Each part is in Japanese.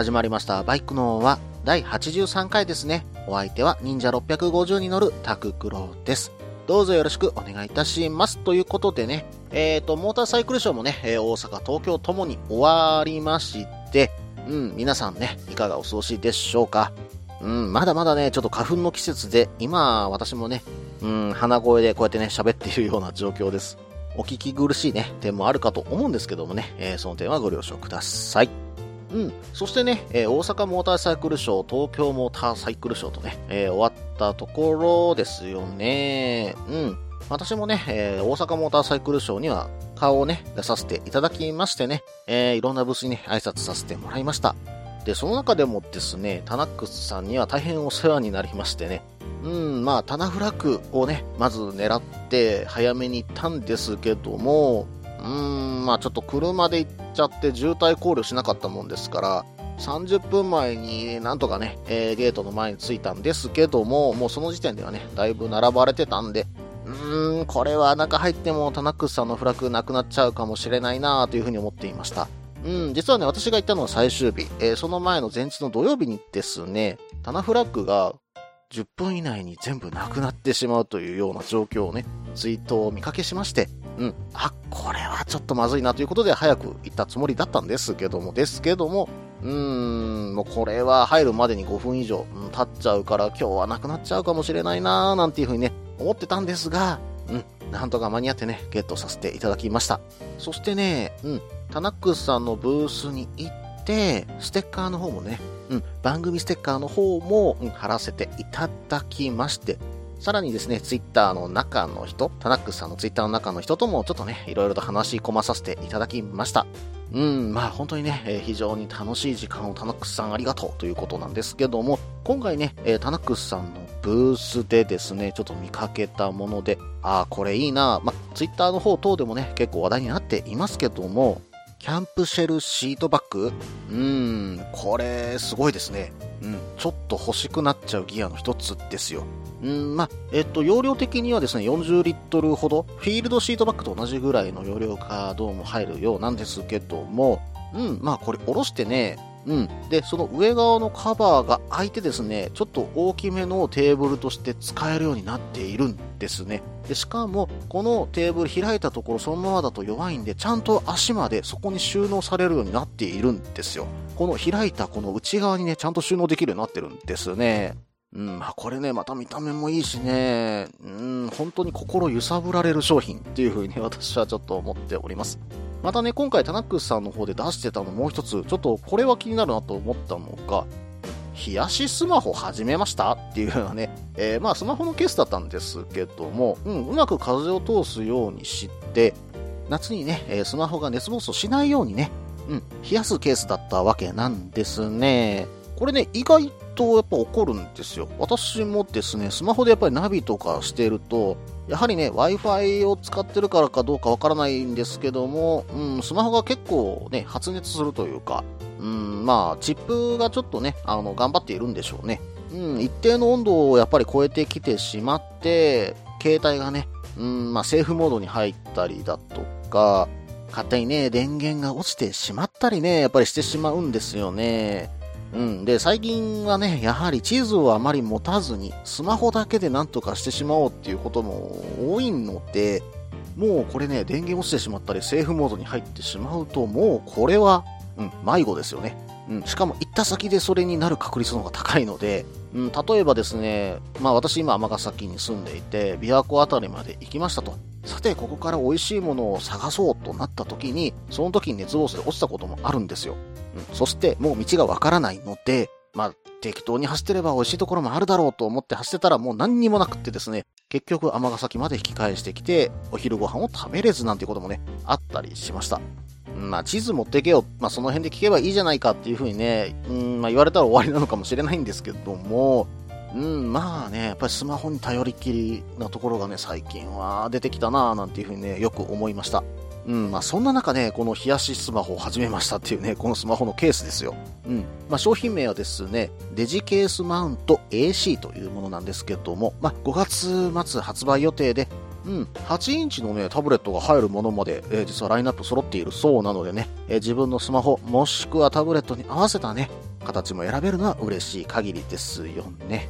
始まりました。バイクのは第83回ですね。お相手は忍者650に乗るタククロです。どうぞよろしくお願いいたします。ということでね、えっ、と、モーターサイクルショーもね、え大阪、東京ともに終わりまして、うん、皆さんね、いかがお過ごしでしょうか。うん、まだまだね、ちょっと花粉の季節で、今、私もね、うん、鼻声でこうやってね、喋っているような状況です。お聞き苦しいね、点もあるかと思うんですけどもね、えーその点はご了承ください。うん。そしてね、えー大阪モーターサイクルショー、東京モーターサイクルショーとね、えー終わったところですよね。うん。私もね、えー大阪モーターサイクルショーには顔をね、出させていただきましてね、えいろんなブースにね、挨拶させてもらいました。で、その中でもですね、タナックスさんには大変お世話になりましてね、うん、まあ、タナフラクをね、まず狙って早めに行ったんですけども、うーん、まあちょっと車で行っちゃって渋滞考慮しなかったもんですから、30分前になんとかね、えーゲートの前に着いたんですけども、もうその時点ではね、だいぶ並ばれてたんで、うーん、これは中入ってもタナックスさんのフラッグなくなっちゃうかもしれないなというふうに思っていました。うん、実はね、私が行ったのは最終日、えーその前の前日の土曜日にですね、タナフラッグが10分以内に全部なくなってしまうというような状況をね、ツイートを見かけしまして、うん、あ、これはちょっとまずいなということで早く行ったつもりだったんですけども、ですけども、うーん、もうこれは入るまでに5分以上、うん経っちゃうから今日はなくなっちゃうかもしれないなーなんていうふうにね、思ってたんですが、うん、なんとか間に合ってね、ゲットさせていただきました。そしてね、うん、タナックスさんのブースに行って、ステッカーの方もね、うん、番組ステッカーの方も、うん、貼らせていただきまして、さらにですね、ツイッターの中の人、タナックスさんのツイッターの中の人ともちょっとね、いろいろと話し込まさせていただきました。うん、まあ本当にね、えー非常に楽しい時間をタナックスさんありがとうということなんですけども、今回ね、えータナックスさんのブースでですね、ちょっと見かけたもので、ああ、これいいな、まあツイッターの方等でもね、結構話題になっていますけども、キャンプシェルシートバッグうーん、これすごいですね。うん、ちょっと欲しくなっちゃうギアの一つですよ。うん、まあ、えっと、容量的にはですね、40リットルほど、フィールドシートバッグと同じぐらいの容量がどうも入るようなんですけども、うん、まあこれおろしてね、うん。で、その上側のカバーが開いてですね、ちょっと大きめのテーブルとして使えるようになっているんですね。で、しかも、このテーブル開いたところそのままだと弱いんで、ちゃんと足までそこに収納されるようになっているんですよ。この開いたこの内側にね、ちゃんと収納できるようになってるんですね。うん、まあこれね、また見た目もいいしね、うん、本当に心揺さぶられる商品っていう風に私はちょっと思っております。またね、今回タナックスさんの方で出してたのもう一つ、ちょっとこれは気になるなと思ったのが、冷やしスマホ始めましたっていうようなね、えーまあスマホのケースだったんですけども、うん、うまく風を通すようにして、夏にね、えースマホが熱暴走しないようにね、うん、冷やすケースだったわけなんですね。これね、意外とやっぱ起こるんですよ。私もですね、スマホでやっぱりナビとかしてると、やはりね、Wi-Fi を使ってるからかどうかわからないんですけども、うん、スマホが結構ね、発熱するというか、うん、まあ、チップがちょっとね、あの、頑張っているんでしょうね。うん、一定の温度をやっぱり超えてきてしまって、携帯がね、うん、まあ、セーフモードに入ったりだとか、勝手にね、電源が落ちてしまったりね、やっぱりしてしまうんですよね。うん。で、最近はね、やはり地図をあまり持たずに、スマホだけでなんとかしてしまおうっていうことも多いので、もうこれね、電源落ちてしまったり、セーフモードに入ってしまうと、もうこれは、うん、迷子ですよね。うん、しかも行った先でそれになる確率の方が高いので、うん、例えばですね、まあ私今尼崎に住んでいて、琵琶湖あたりまで行きましたと。さて、ここから美味しいものを探そうとなった時に、その時に熱暴走で落ちたこともあるんですよ。うん、そして、もう道がわからないので、まあ、適当に走ってれば美味しいところもあるだろうと思って走ってたらもう何にもなくってですね、結局尼崎まで引き返してきて、お昼ご飯を食べれずなんていうこともね、あったりしました。まあ、地図持ってけよ。まあ、その辺で聞けばいいじゃないかっていうふうにね、うん、まあ、言われたら終わりなのかもしれないんですけども、うん、まあね、やっぱりスマホに頼りきりなところがね、最近は出てきたなぁなんていうふうにね、よく思いました。うん、まあそんな中ね、この冷やしスマホを始めましたっていうね、このスマホのケースですよ。うん。まあ商品名はですね、デジケースマウント AC というものなんですけども、まあ5月末発売予定で、うん、8インチのね、タブレットが入るものまで、えー、実はラインナップ揃っているそうなのでね、えー、自分のスマホ、もしくはタブレットに合わせたね、形も選べるのは嬉しい限りですよね。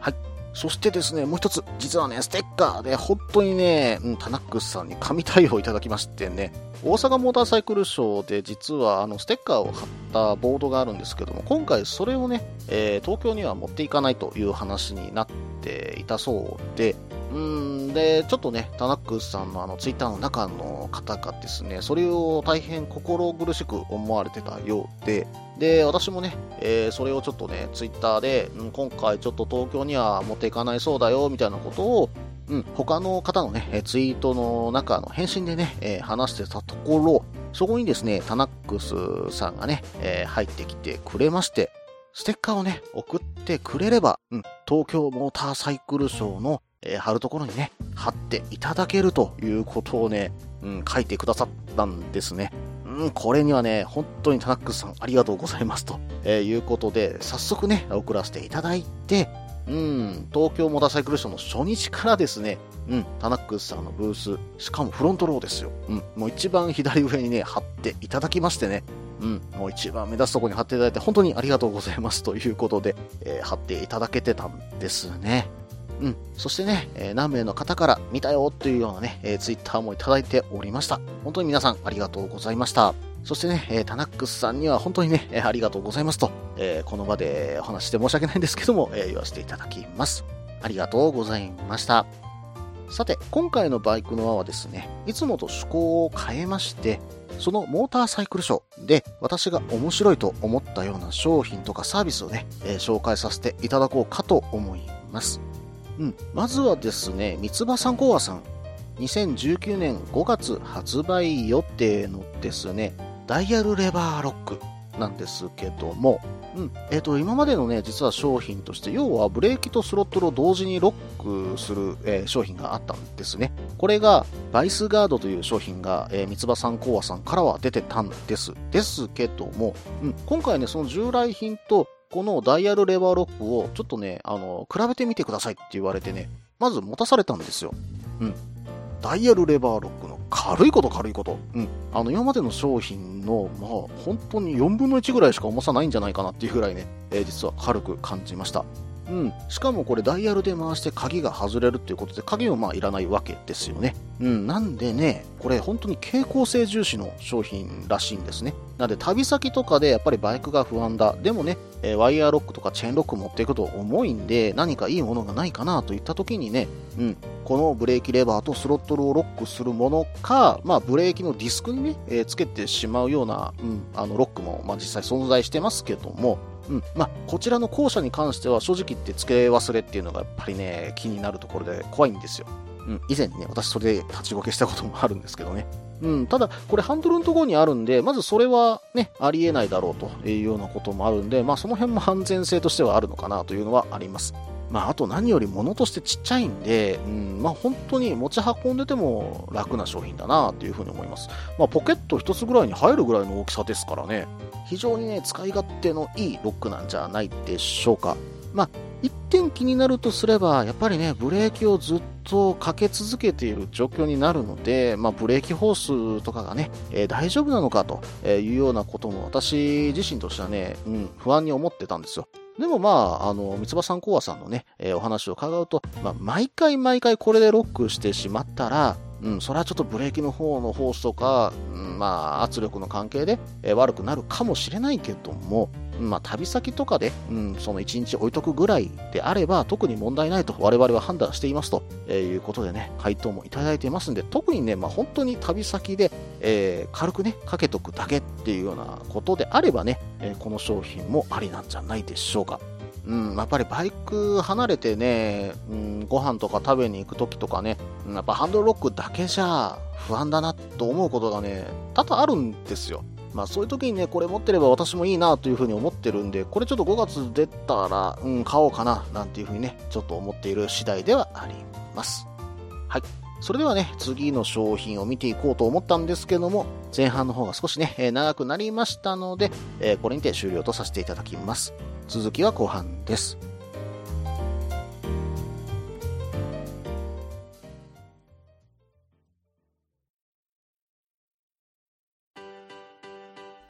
はい。そしてですね、もう一つ、実はね、ステッカーで本当にね、うん、タナックスさんに紙対応いただきましてね、大阪モーターサイクルショーで実はあのステッカーを貼ったボードがあるんですけども、今回それをね、えー、東京には持っていかないという話になっていたそうで、うんで、ちょっとね、タナックスさんのあのツイッターの中の方がですね、それを大変心苦しく思われてたようで、で、私もね、えー、それをちょっとね、ツイッターで、うん、今回ちょっと東京には持っていかないそうだよ、みたいなことを、うん、他の方のね、ツイートの中の返信でね、えー、話してたところ、そこにですね、タナックスさんがね、えー、入ってきてくれまして、ステッカーをね、送ってくれれば、うん、東京モーターサイクルショーのえー、貼るところにね、貼っていただけるということをね、うん、書いてくださったんですね。うん、これにはね、本当にタナックスさんありがとうございますと、えー、いうことで、早速ね、送らせていただいて、うん、東京モーターサイクルショーの初日からですね、うん、タナックスさんのブース、しかもフロントローですよ。うん、もう一番左上にね、貼っていただきましてね、うん、もう一番目立つとこに貼っていただいて、本当にありがとうございますということで、えー、貼っていただけてたんですね。うん。そしてね、えー、何名の方から見たよというようなね、えー、ツイッターもいただいておりました。本当に皆さんありがとうございました。そしてね、えー、タナックスさんには本当にね、えー、ありがとうございますと、えー、この場でお話して申し訳ないんですけども、え、言わせていただきます。ありがとうございました。さて、今回のバイクの輪はですね、いつもと趣向を変えまして、そのモーターサイクルショーで私が面白いと思ったような商品とかサービスをね、え、紹介させていただこうかと思います。うん、まずはですね、三つ葉さんコアさん。2019年5月発売予定のですね、ダイヤルレバーロックなんですけども、うん。え、ー、と、今までのね、実は商品として、要はブレーキとスロットルを同時にロックする、えー、商品があったんですね。これが、バイスガードという商品が、えー、三つ葉さんコアさんからは出てたんです。ですけども、うん。今回ね、その従来品とこのダイヤルレバーロックをちょっとね、あの、比べてみてくださいって言われてね、まず持たされたんですよ。うん。ダイヤルレバーロックの軽いこと軽いこと。うん。あの、今までの商品の、まあ、本当に4分の1ぐらいしか重さないんじゃないかなっていうぐらいね、えー、実は軽く感じました。うん。しかもこれダイヤルで回して鍵が外れるっていうことで、鍵もまあいらないわけですよね。うん。なんでね、これ本当に傾向性重視の商品らしいんですね。なんで旅先とかでやっぱりバイクが不安だ。でもね、えワイヤーロックとかチェーンロック持っていくと重いんで、何かいいものがないかなといった時にね、うん。このブレーキレバーとスロットルをロックするものか、まあブレーキのディスクにね、えー、つけてしまうような、うん、あのロックも、まあ実際存在してますけども、うん。まあ、こちらの後者に関しては正直言って付け忘れっていうのがやっぱりね、気になるところで怖いんですよ。うん。以前ね、私それで立ちこけしたこともあるんですけどね。うん。ただ、これハンドルのところにあるんで、まずそれはね、ありえないだろうというようなこともあるんで、まあその辺も安全性としてはあるのかなというのはあります。まあ、あと何より物としてちっちゃいんで、うん、まあ、本当に持ち運んでても楽な商品だなっていうふうに思います。まあ、ポケット1つぐらいに入るぐらいの大きさですからね、非常にね、使い勝手のいいロックなんじゃないでしょうか。まあ、一点気になるとすれば、やっぱりね、ブレーキをずっとかけ続けている状況になるので、まあ、ブレーキホースとかがね、えー、大丈夫なのかというようなことも私自身としてはね、うん、不安に思ってたんですよ。でもまあ、あの、三葉さんコアさんのね、えー、お話を伺うと、まあ、毎回毎回これでロックしてしまったら、うん、それはちょっとブレーキの方のホースとか、うん、まあ、圧力の関係で、えー、悪くなるかもしれないけども、まあ、旅先とかで、うん、その1日置いとくぐらいであれば、特に問題ないと我々は判断していますと、えー、いうことでね、回答もいただいていますんで、特にね、まあ、本当に旅先で、えー、軽くね、かけとくだけっていうようなことであればね、えー、この商品もありなんじゃないでしょうか。うん、やっぱりバイク離れてね、うん、ご飯とか食べに行く時とかね、やっぱハンドルロックだけじゃ不安だなと思うことがね、多々あるんですよ。まあそういう時にね、これ持ってれば私もいいなというふうに思ってるんで、これちょっと5月出たら、うん、買おうかな、なんていうふうにね、ちょっと思っている次第ではあります。はい。それではね、次の商品を見ていこうと思ったんですけども、前半の方が少しね、え、長くなりましたので、え、これにて終了とさせていただきます。続きは後半です。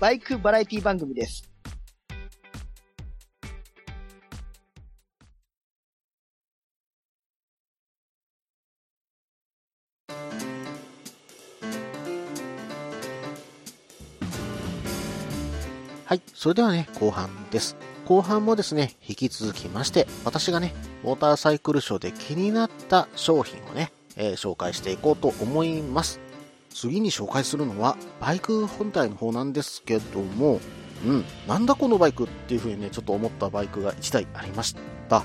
バイクバラエティ番組です。はい。それではね、後半です。後半もですね、引き続きまして、私がね、ウォーターサイクルショーで気になった商品をね、えー、紹介していこうと思います。次に紹介するのは、バイク本体の方なんですけども、うん、なんだこのバイクっていう風にね、ちょっと思ったバイクが1台ありました。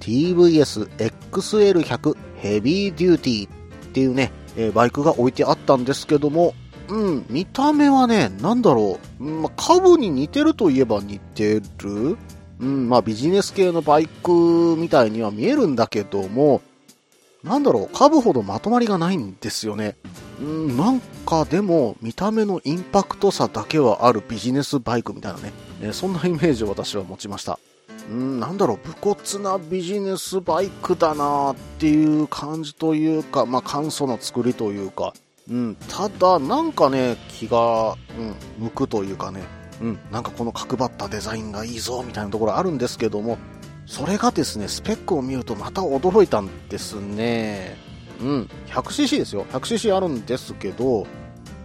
TVS XL100 ヘビーデューティーっていうね、えー、バイクが置いてあったんですけども、うん、見た目はね、なんだろう、まあ、株に似てるといえば似てるうん、まあビジネス系のバイクみたいには見えるんだけども、なんだろう、株ほどまとまりがないんですよね。うん、なんかでも、見た目のインパクトさだけはあるビジネスバイクみたいなね、えそんなイメージを私は持ちました。うん、なんだろう、武骨なビジネスバイクだなっていう感じというか、まあ、簡素な作りというか、うん、ただ、なんかね、気が、うん、向くというかね、うん、なんかこの角張ったデザインがいいぞみたいなところあるんですけども、それがですね、スペックを見るとまた驚いたんですね。うん、100cc ですよ。100cc あるんですけど、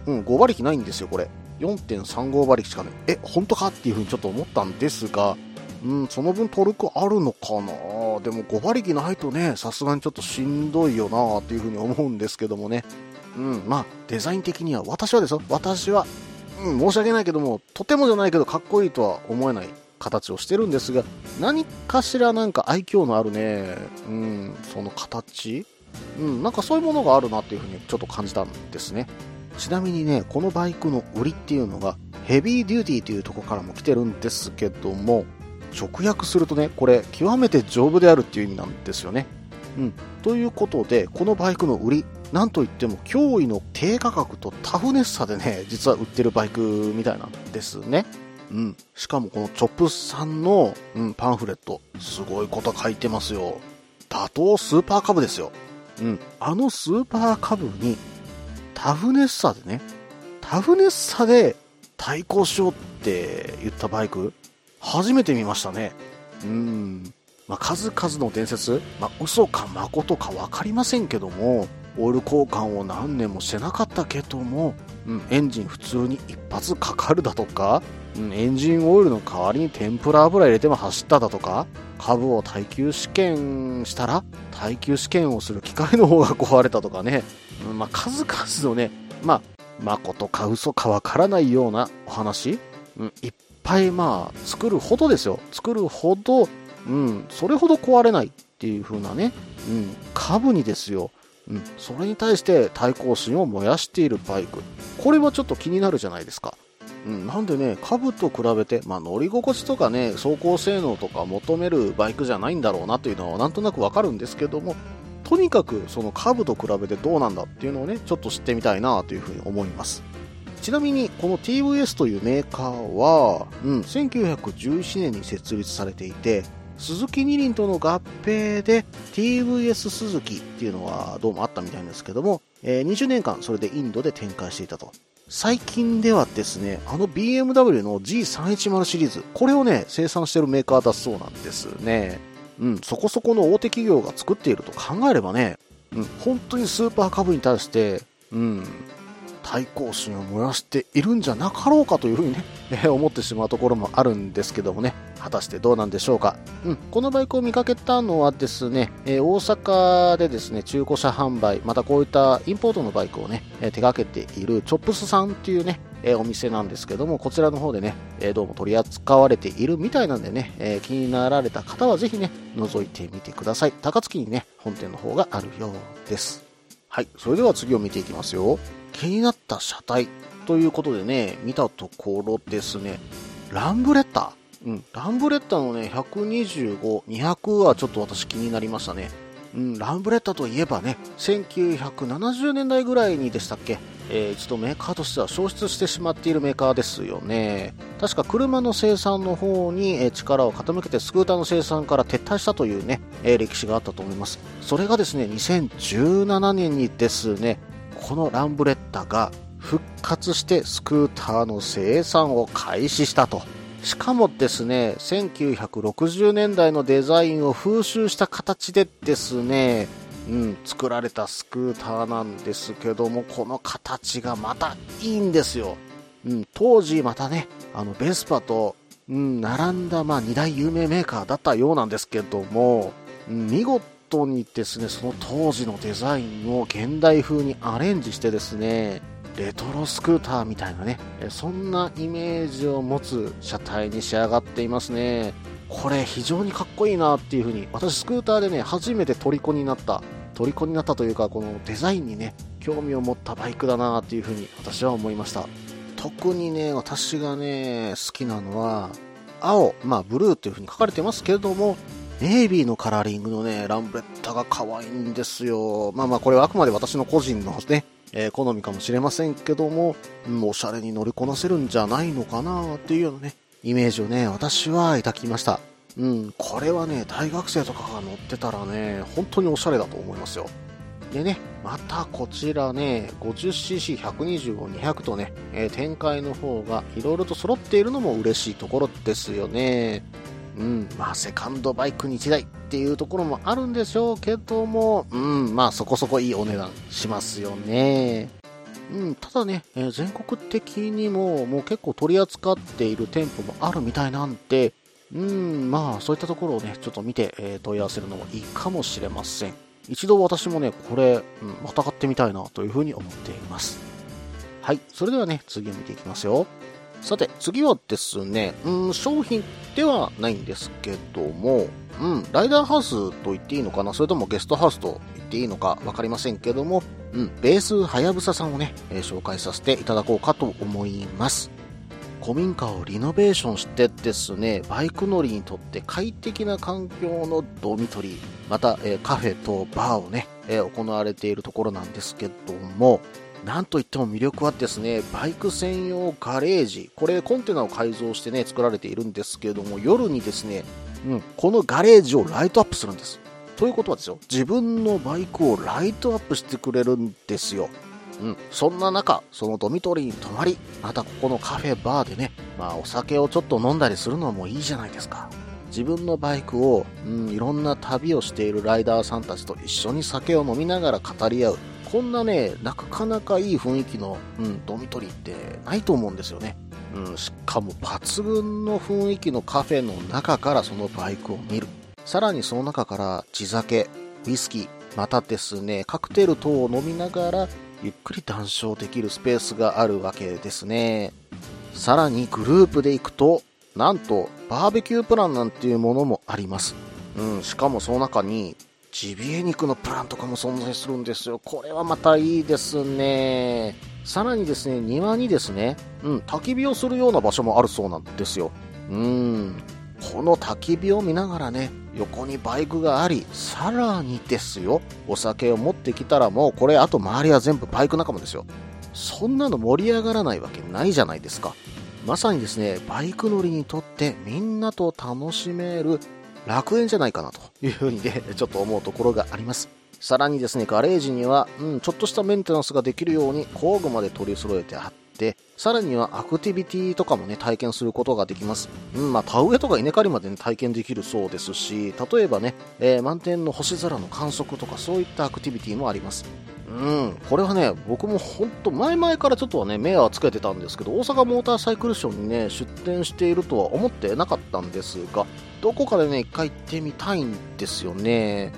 うん、5馬力ないんですよ、これ。4.35馬力しかね。え、本当かっていうふうにちょっと思ったんですが、うん、その分トルクあるのかなでも5馬力ないとね、さすがにちょっとしんどいよなっていうふうに思うんですけどもね。うん、まあ、デザイン的には、私はですよ、私は、うん、申し訳ないけども、とてもじゃないけどかっこいいとは思えない形をしてるんですが、何かしらなんか愛嬌のあるね、うん、その形うん、なんかそういうものがあるなっていうふうにちょっと感じたんですね。ちなみにね、このバイクの売りっていうのが、ヘビーデューティーというとこからも来てるんですけども、直訳するとね、これ、極めて丈夫であるっていう意味なんですよね。うん。ということで、このバイクの売り、なんといっても驚異の低価格とタフネスさでね、実は売ってるバイクみたいなんですね。うん。しかもこのチョップさんの、うん、パンフレット、すごいこと書いてますよ。打倒スーパーカブですよ。うん。あのスーパーカブに、タフネスさでね、タフネスさで対抗しようって言ったバイク、初めて見ましたね。うん。まあ、数々の伝説、まあ、嘘か誠か分かりませんけども、オイル交換を何年もしてなかったけども、うん、エンジン普通に一発かかるだとか、エンジンオイルの代わりに天ぷら油入れても走っただとか、株を耐久試験したら、耐久試験をする機械の方が壊れたとかね、まあ、数々のね、まあ、誠か嘘かわからないようなお話、うん、いっぱいまあ、作るほどですよ。作るほど、うん、それほど壊れないっていう風なね、うん、株にですよ、うん、それに対して対抗心を燃やしているバイク。これはちょっと気になるじゃないですか。うん、なんでね、株と比べて、まあ、乗り心地とかね、走行性能とか求めるバイクじゃないんだろうなというのはなんとなくわかるんですけども、とにかくその株と比べてどうなんだっていうのをね、ちょっと知ってみたいなというふうに思います。ちなみに、この TVS というメーカーは、うん、1911年に設立されていて、鈴木二輪との合併で TVS 鈴木っていうのはどうもあったみたいなんですけども、えー、20年間それでインドで展開していたと。最近ではですね、あの BMW の G310 シリーズ、これをね、生産してるメーカーだそうなんですね。うん、そこそこの大手企業が作っていると考えればね、うん、本当にスーパー株に対して、うん、対抗心を燃やしているんじゃなかろうかというふうにね、思ってしまうところもあるんですけどもね、果たしてどうなんでしょうか。うん、このバイクを見かけたのはですね、えー大阪でですね、中古車販売、またこういったインポートのバイクをね、えー手掛けているチョップスさんっていうね、えーお店なんですけども、こちらの方でね、えどうも取り扱われているみたいなんでね、え気になられた方はぜひね、覗いてみてください。高槻にね、本店の方があるようです。はい、それでは次を見ていきますよ。気になった車体ということでね、見たところですね、ランブレッタうん、ランブレッタのね、125、200はちょっと私気になりましたね。うん、ランブレッタといえばね、1970年代ぐらいにでしたっけ、えー一度メーカーとしては消失してしまっているメーカーですよね。確か車の生産の方に力を傾けてスクーターの生産から撤退したというね、えー歴史があったと思います。それがですね、2017年にですね、このランブレッタが復活してスクーターの生産を開始したと。しかもですね、1960年代のデザインを風習した形でですね、うん、作られたスクーターなんですけども、この形がまたいいんですよ。うん、当時またね、あの、ベスパと、うん、並んだ、まあ、二大有名メーカーだったようなんですけども、うん見事にですね、その当時のデザインを現代風にアレンジしてですね、レトロスクーターみたいなね、そんなイメージを持つ車体に仕上がっていますね。これ非常にかっこいいなっていう風に、私スクーターでね、初めて虜になった、虜になったというか、このデザインにね、興味を持ったバイクだなっていう風に私は思いました。特にね、私がね、好きなのは、青、まあブルーっていう風に書かれてますけれども、ネイビーのカラーリングのね、ランブレッタが可愛いんですよ。まあまあこれはあくまで私の個人のね、えー好みかもしれませんけども、うん、おしゃれに乗りこなせるんじゃないのかなっていうようなね、イメージをね、私は抱きました。うん、これはね、大学生とかが乗ってたらね、本当におしゃれだと思いますよ。でね、またこちらね、50cc、125、200とね、えー展開の方が色々と揃っているのも嬉しいところですよね。うん、まあセカンドバイクに1台っていうところもあるんでしょうけども、うん、まあそこそこいいお値段しますよね。うん、ただね、えー全国的にももう結構取り扱っている店舗もあるみたいなんで、うん、まあそういったところをね、ちょっと見て、えー問い合わせるのもいいかもしれません。一度私もね、これ、うん、また買ってみたいなというふうに思っています。はい、それではね、次を見ていきますよ。さて、次はですね、うん、商品ではないんですけども、うん、ライダーハウスと言っていいのかなそれともゲストハウスと言っていいのかわかりませんけども、うん、ベースはやぶささんをね、えー紹介させていただこうかと思います。古民家をリノベーションしてですね、バイク乗りにとって快適な環境のドミトリー、また、えーカフェとバーをね、えー行われているところなんですけども、なんといっても魅力はですね、バイク専用ガレージ。これコンテナを改造してね、作られているんですけれども、夜にですね、うん、このガレージをライトアップするんです。ということはですよ、自分のバイクをライトアップしてくれるんですよ。うん、そんな中、そのドミトリーに泊まり、またここのカフェバーでね、まあお酒をちょっと飲んだりするのもいいじゃないですか。自分のバイクを、うん、いろんな旅をしているライダーさんたちと一緒に酒を飲みながら語り合う。こんなね、なかなかいい雰囲気の、うん、ドミトリーってないと思うんですよね。うん、しかも抜群の雰囲気のカフェの中からそのバイクを見る。さらにその中から地酒、ウイスキー、またですね、カクテル等を飲みながらゆっくり談笑できるスペースがあるわけですね。さらにグループで行くと、なんとバーベキュープランなんていうものもあります。うん、しかもその中にジビエ肉のプランとかも存在するんですよ。これはまたいいですね。さらにですね、庭にですね、うん、焚き火をするような場所もあるそうなんですよ。うん。この焚き火を見ながらね、横にバイクがあり、さらにですよ、お酒を持ってきたらもうこれあと周りは全部バイク仲間ですよ。そんなの盛り上がらないわけないじゃないですか。まさにですね、バイク乗りにとってみんなと楽しめる楽園じゃないかなというふうにね、ちょっと思うところがあります。さらにですね、ガレージには、うん、ちょっとしたメンテナンスができるように工具まで取り揃えてあって、さらにはアクティビティとかもね、体験することができます。うん、まあ、田植えとか稲刈りまでね、体験できるそうですし、例えばね、えー満天の星空の観測とかそういったアクティビティもあります。うん、これはね、僕も本当前々からちょっとはね、目はつけてたんですけど、大阪モーターサイクルショーにね、出店しているとは思ってなかったんですが、どこかでね、一回行ってみたいんですよね。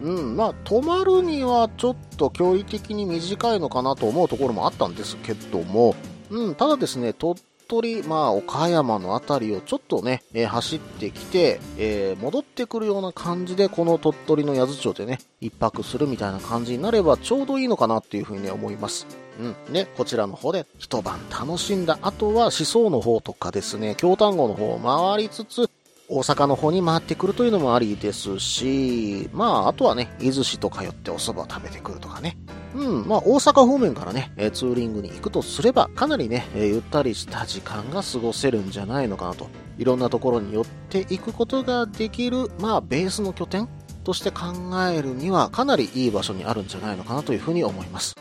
うん、まあ、泊まるにはちょっと驚異的に短いのかなと思うところもあったんですけども、うん、ただですね、鳥取、まあ、岡山のあたりをちょっとね、えー走ってきて、えー戻ってくるような感じで、この鳥取の八頭町でね、一泊するみたいな感じになればちょうどいいのかなっていうふうに思います。うん。ね、こちらの方で一晩楽しんだ後は、思想の方とかですね、京丹後の方を回りつつ、大阪の方に回ってくるというのもありですし、まあ、あとはね、伊豆市とか寄ってお蕎麦を食べてくるとかね。うん、まあ、大阪方面からね、えツーリングに行くとすれば、かなりね、えゆったりした時間が過ごせるんじゃないのかなと。いろんなところに寄っていくことができる、まあ、ベースの拠点として考えるには、かなりいい場所にあるんじゃないのかなというふうに思います。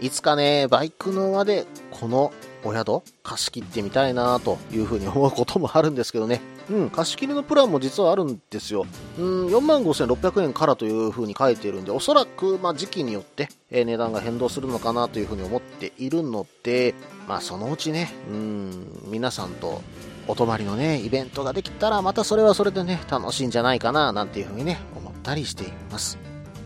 いつかね、バイクの輪で、このお宿貸し切ってみたいなというふうに思うこともあるんですけどね。うん、貸し切りのプランも実はあるんですよ。うん、45,600円からというふうに書いているんで、おそらく、まあ、時期によって、えー値段が変動するのかなというふうに思っているので、まあ、そのうちね、うん、皆さんとお泊まりのね、イベントができたら、またそれはそれでね、楽しいんじゃないかな、なんていうふうにね、思ったりしています。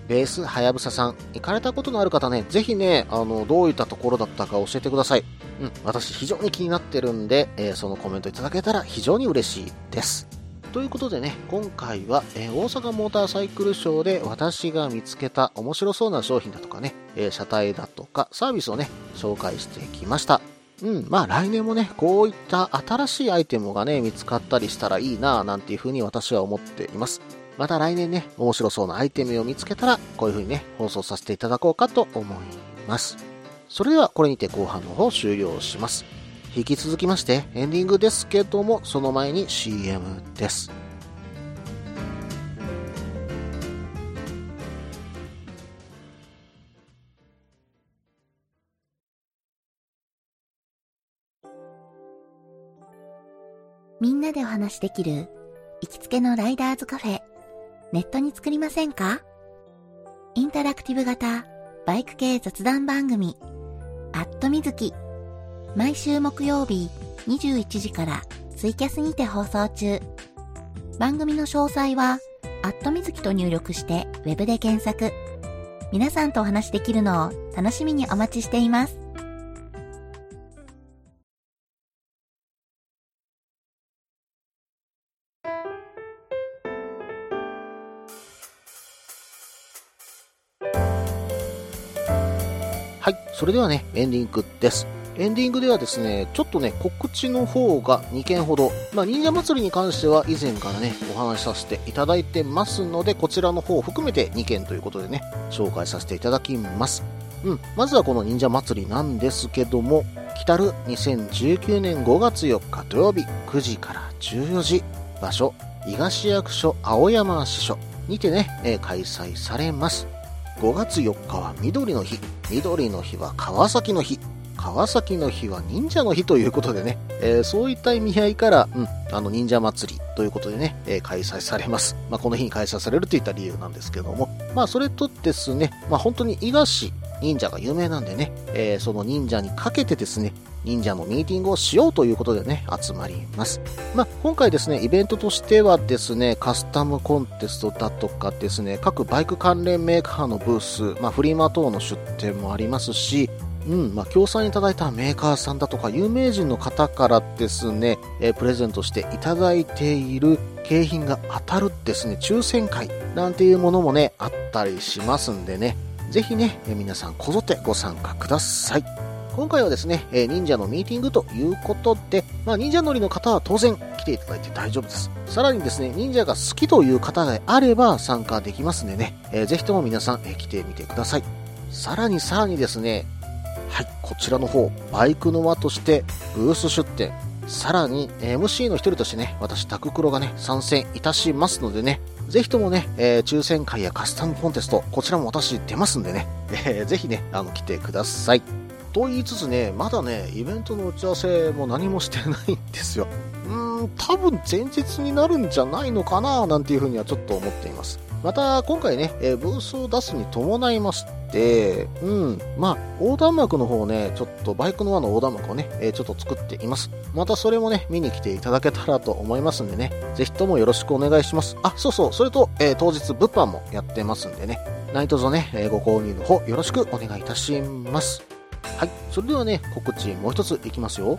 ベースはやぶささん、行かれたことのある方ね、ぜひね、あの、どういったところだったか教えてください。うん、私非常に気になってるんで、えーそのコメントいただけたら非常に嬉しいです。ということでね、今回は、えー大阪モーターサイクルショーで私が見つけた面白そうな商品だとかね、えー車体だとかサービスをね、紹介してきました。うん、まあ来年もね、こういった新しいアイテムがね、見つかったりしたらいいなぁなんていうふうに私は思っています。また来年ね、面白そうなアイテムを見つけたら、こういうふうにね、放送させていただこうかと思います。それではこれにて後半の方終了します。引き続きましてエンディングですけども、その前に CM です。みんなでお話しできる行きつけのライダーズカフェ、ネットに作りませんか？インタラクティブ型バイク系雑談番組、アットみずき。毎週木曜日21時からツイキャスにて放送中。番組の詳細は、アットみずきと入力してウェブで検索。皆さんとお話しできるのを楽しみにお待ちしています。はい、それではね、エンディングです。エンディングではですね、ちょっとね、告知の方が2件ほど、まあ、忍者祭りに関しては以前からね、お話しさせていただいてますので、こちらの方を含めて2件ということでね、紹介させていただきます。うん、まずはこの忍者祭りなんですけども、来たる2019年5月4日土曜日9時から14時、場所、東役所青山支所にてね、開催されます。5月4日は緑の日、緑の日は川崎の日、川崎の日は忍者の日ということでね、えーそういった意味合いから、うん、あの忍者祭りということでね、えー開催されます。まあ、この日に開催されるといった理由なんですけども、まあ、それとですね、まあ、本当に伊賀市忍者が有名なんでね、えーその忍者にかけてですね、忍者のミーティングをしようということでね、集まります。まあ、今回ですね、イベントとしてはですね、カスタムコンテストだとかですね、各バイク関連メーカーのブース、まあ、フリマ等の出展もありますし、うん、まあ、協賛いただいたメーカーさんだとか、有名人の方からですね、えープレゼントしていただいている景品が当たるですね、抽選会なんていうものもね、あったりしますんでね、ぜひね、え皆さんこぞってご参加ください。今回はですね、え忍者のミーティングということで、まあ、忍者乗りの方は当然来ていただいて大丈夫です。さらにですね、忍者が好きという方であれば参加できますんでね、えーぜひとも皆さん、え来てみてください。さらにさらにですね、はい、こちらの方、バイクの輪としてブース出展、さらに MC の一人としてね、私、タククロがね、参戦いたしますのでね、ぜひともね、えー抽選会やカスタムコンテスト、こちらも私出ますんでね、えーぜひね、あの、来てください。と言いつつね、まだね、イベントの打ち合わせも何もしてないんですよ。うーん、多分前日になるんじゃないのかななんていうふうにはちょっと思っています。また、今回ね、えブースを出すに伴いまして、うん、まあ、横断幕の方ね、ちょっとバイクの輪の横断幕をね、えちょっと作っています。またそれもね、見に来ていただけたらと思いますんでね、ぜひともよろしくお願いします。あ、そうそう、それと、えー当日物販もやってますんでね、何卒ね、えご購入の方よろしくお願いいたします。はい。それではね、告知もう一ついきますよ。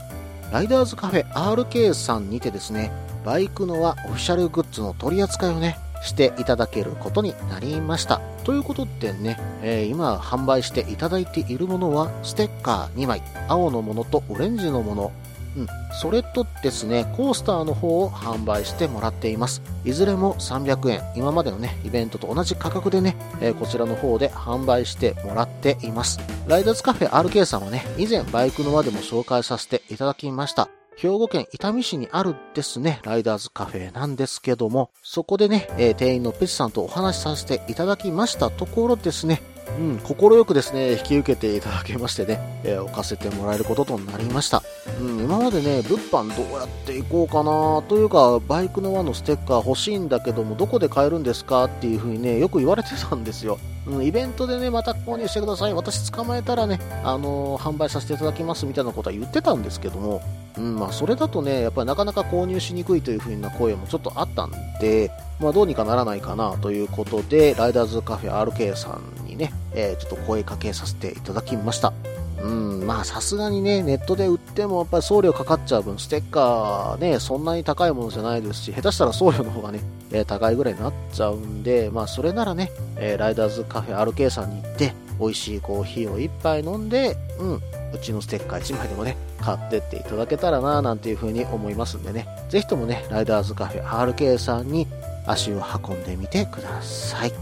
ライダーズカフェ RK さんにてですね、バイクのはオフィシャルグッズの取り扱いをね、していただけることになりました。ということでね、えー今販売していただいているものは、ステッカー2枚、青のものとオレンジのもの、うん、それとですね、コースターの方を販売してもらっています。いずれも300円、今までのね、イベントと同じ価格でね、えーこちらの方で販売してもらっています。ライダーズカフェ RK さんはね、以前バイクの輪でも紹介させていただきました。兵庫県伊丹市にあるですね、ライダーズカフェなんですけども、そこでね、えー店員のペチさんとお話しさせていただきましたところですね、うん、心よくですね、引き受けていただけましてね、えー置かせてもらえることとなりました。うん、今までね、物販どうやっていこうかなというか、バイクの輪のステッカー欲しいんだけども、どこで買えるんですかっていう風にね、よく言われてたんですよ。うん、イベントでね、また購入してください。私捕まえたらね、あのー販売させていただきますみたいなことは言ってたんですけども、うん、まあ、それだとね、やっぱりなかなか購入しにくいという風な声もちょっとあったんで、まあ、どうにかならないかなということで、ライダーズカフェ RK さんにね、えーちょっと声かけさせていただきました。うん、まあさすがにね、ネットで売ってもやっぱり送料かかっちゃう分、ステッカーね、そんなに高いものじゃないですし、下手したら送料の方がね、えー高いぐらいになっちゃうんで、まあそれならね、えーライダーズカフェ RK さんに行って、美味しいコーヒーを一杯飲んで、うん、うちのステッカー1枚でもね、買ってっていただけたらな、なんていう風に思いますんでね、ぜひともね、ライダーズカフェ RK さんに足を運んでみてください。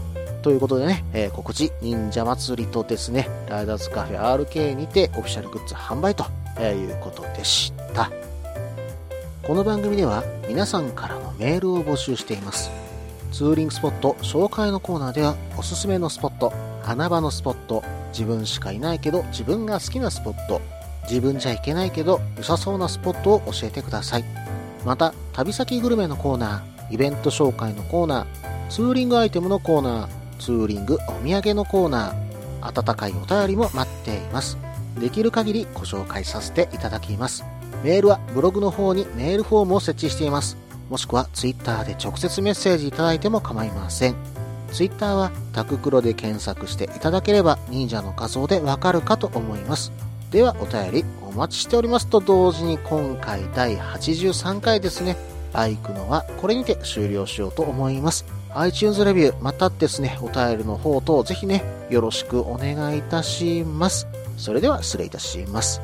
ということでね、えー告知、忍者祭りとですね、ライダーズカフェ RK にてオフィシャルグッズ販売と、いうことでした。この番組では皆さんからのメールを募集しています。ツーリングスポット紹介のコーナーではおすすめのスポット、穴場のスポット、自分しかいないけど自分が好きなスポット、自分じゃいけないけど良さそうなスポットを教えてください。また、旅先グルメのコーナー、イベント紹介のコーナー、ツーリングアイテムのコーナー、ツーリングお土産のコーナー、温かいお便りも待っています。できる限りご紹介させていただきます。メールはブログの方にメールフォームを設置しています。もしくはツイッターで直接メッセージいただいても構いません。ツイッターはタククロで検索していただければ忍者の画像でわかるかと思います。ではお便りお待ちしておりますと同時に今回第83回ですね。バイクのはこれにて終了しようと思います。iTunes レビュー、またですね、お便りの方とぜひね、よろしくお願いいたします。それでは失礼いたします。